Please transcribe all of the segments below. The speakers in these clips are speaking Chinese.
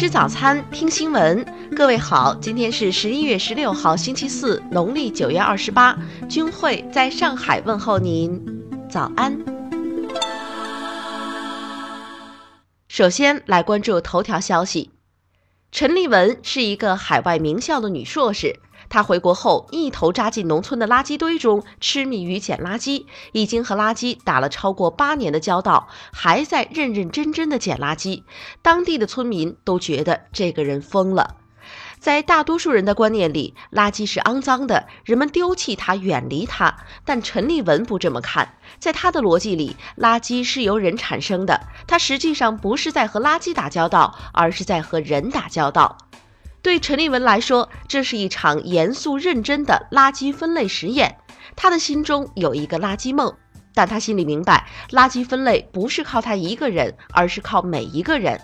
吃早餐，听新闻。各位好，今天是十一月十六号，星期四，农历九月二十八。君慧在上海问候您，早安。首先来关注头条消息：陈立文是一个海外名校的女硕士。他回国后一头扎进农村的垃圾堆中，痴迷于捡垃圾，已经和垃圾打了超过八年的交道，还在认认真真的捡垃圾。当地的村民都觉得这个人疯了。在大多数人的观念里，垃圾是肮脏的，人们丢弃它，远离它。但陈立文不这么看，在他的逻辑里，垃圾是由人产生的，他实际上不是在和垃圾打交道，而是在和人打交道。对陈立文来说，这是一场严肃认真的垃圾分类实验。他的心中有一个垃圾梦，但他心里明白，垃圾分类不是靠他一个人，而是靠每一个人。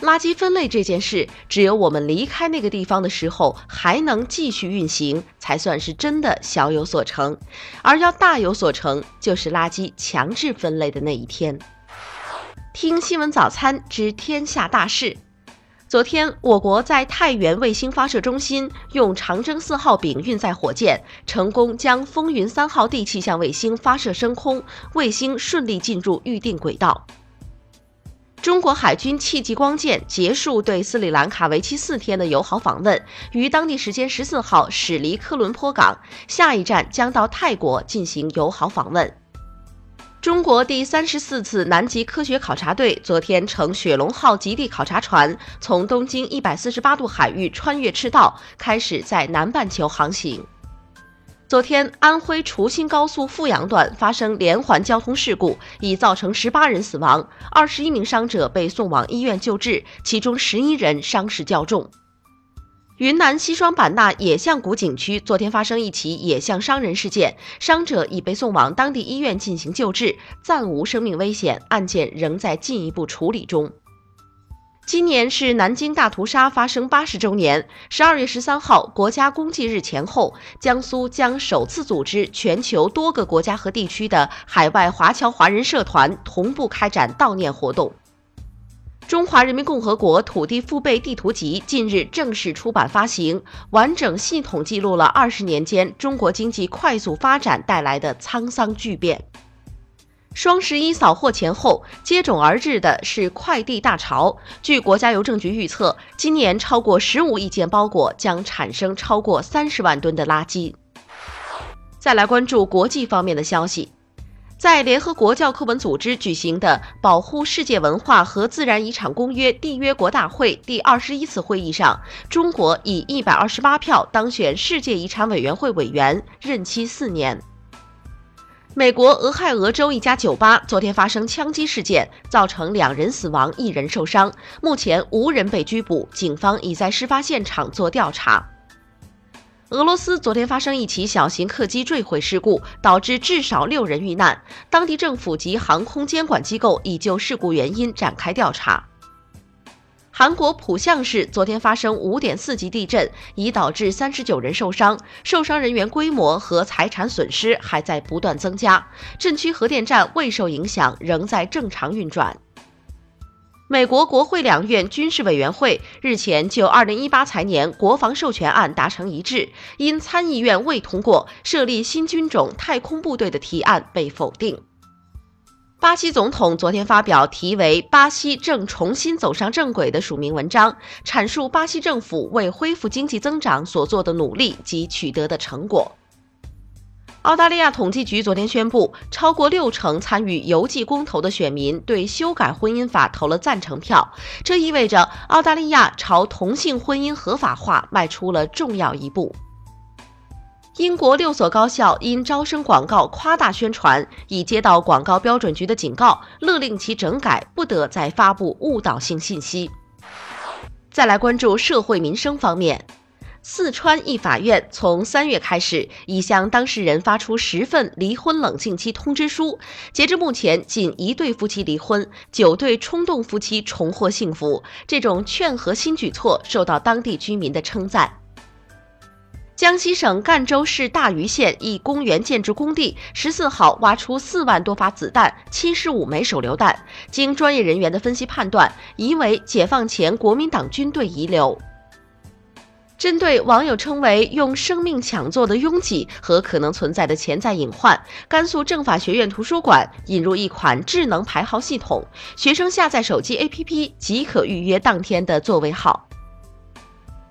垃圾分类这件事，只有我们离开那个地方的时候还能继续运行，才算是真的小有所成。而要大有所成，就是垃圾强制分类的那一天。听新闻早餐知天下大事。昨天，我国在太原卫星发射中心用长征四号丙运载火箭，成功将风云三号地气象卫星发射升空，卫星顺利进入预定轨道。中国海军戚继光舰结束对斯里兰卡为期四天的友好访问，于当地时间十四号驶离科伦坡港，下一站将到泰国进行友好访问。中国第三十四次南极科学考察队昨天乘雪龙号极地考察船，从东经一百四十八度海域穿越赤道，开始在南半球航行。昨天，安徽滁新高速阜阳段发生连环交通事故，已造成十八人死亡，二十一名伤者被送往医院救治，其中十一人伤势较重。云南西双版纳野象谷景区昨天发生一起野象伤人事件，伤者已被送往当地医院进行救治，暂无生命危险，案件仍在进一步处理中。今年是南京大屠杀发生八十周年，十二月十三号国家公祭日前后，江苏将首次组织全球多个国家和地区的海外华侨华人社团同步开展悼念活动。中华人民共和国土地复备地图集近日正式出版发行，完整系统记录了二十年间中国经济快速发展带来的沧桑巨变。双十一扫货前后，接踵而至的是快递大潮。据国家邮政局预测，今年超过十五亿件包裹将产生超过三十万吨的垃圾。再来关注国际方面的消息。在联合国教科文组织举行的保护世界文化和自然遗产公约缔约国大会第二十一次会议上，中国以一百二十八票当选世界遗产委员会委员，任期四年。美国俄亥俄州一家酒吧昨天发生枪击事件，造成两人死亡，一人受伤，目前无人被拘捕，警方已在事发现场做调查。俄罗斯昨天发生一起小型客机坠毁事故，导致至少六人遇难。当地政府及航空监管机构已就事故原因展开调查。韩国浦项市昨天发生五点四级地震，已导致三十九人受伤，受伤人员规模和财产损失还在不断增加。镇区核电站未受影响，仍在正常运转。美国国会两院军事委员会日前就2018财年国防授权案达成一致，因参议院未通过设立新军种太空部队的提案被否定。巴西总统昨天发表题为《巴西正重新走上正轨》的署名文章，阐述巴西政府为恢复经济增长所做的努力及取得的成果。澳大利亚统计局昨天宣布，超过六成参与邮寄公投的选民对修改婚姻法投了赞成票，这意味着澳大利亚朝同性婚姻合法化迈出了重要一步。英国六所高校因招生广告夸大宣传，已接到广告标准局的警告，勒令其整改，不得再发布误导性信息。再来关注社会民生方面。四川一法院从三月开始，已向当事人发出十份离婚冷静期通知书。截至目前，仅一对夫妻离婚，九对冲动夫妻重获幸福。这种劝和新举措受到当地居民的称赞。江西省赣州市大余县一公园建筑工地十四号挖出四万多发子弹、七十五枚手榴弹，经专业人员的分析判断，疑为解放前国民党军队遗留。针对网友称为“用生命抢座”的拥挤和可能存在的潜在隐患，甘肃政法学院图书馆引入一款智能排号系统，学生下载手机 APP 即可预约当天的座位号。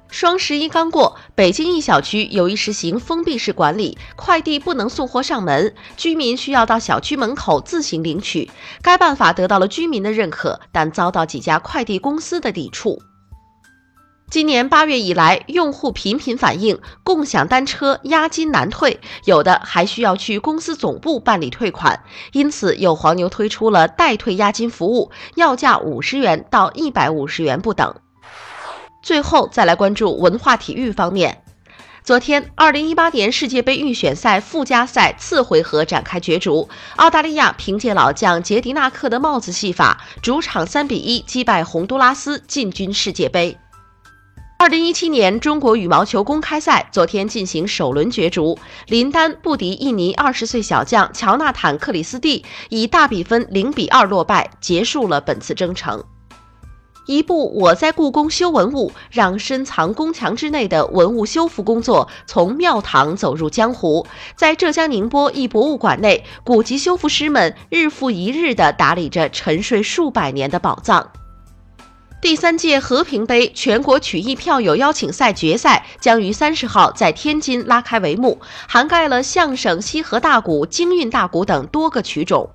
双十一刚过，北京一小区由于实行封闭式管理，快递不能送货上门，居民需要到小区门口自行领取。该办法得到了居民的认可，但遭到几家快递公司的抵触。今年八月以来，用户频频反映共享单车押金难退，有的还需要去公司总部办理退款。因此，有黄牛推出了代退押金服务，要价五十元到一百五十元不等。最后再来关注文化体育方面。昨天，二零一八年世界杯预选赛附加赛次回合展开角逐，澳大利亚凭借老将杰迪纳克的帽子戏法，主场三比一击败洪都拉斯，进军世界杯。二零一七年中国羽毛球公开赛昨天进行首轮角逐，林丹不敌印尼二十岁小将乔纳坦·克里斯蒂，以大比分零比二落败，结束了本次征程。一部《我在故宫修文物》，让深藏宫墙之内的文物修复工作从庙堂走入江湖。在浙江宁波一博物馆内，古籍修复师们日复一日地打理着沉睡数百年的宝藏。第三届和平杯全国曲艺票友邀请赛决赛将于三十号在天津拉开帷幕，涵盖了相声、西河大鼓、京韵大鼓等多个曲种。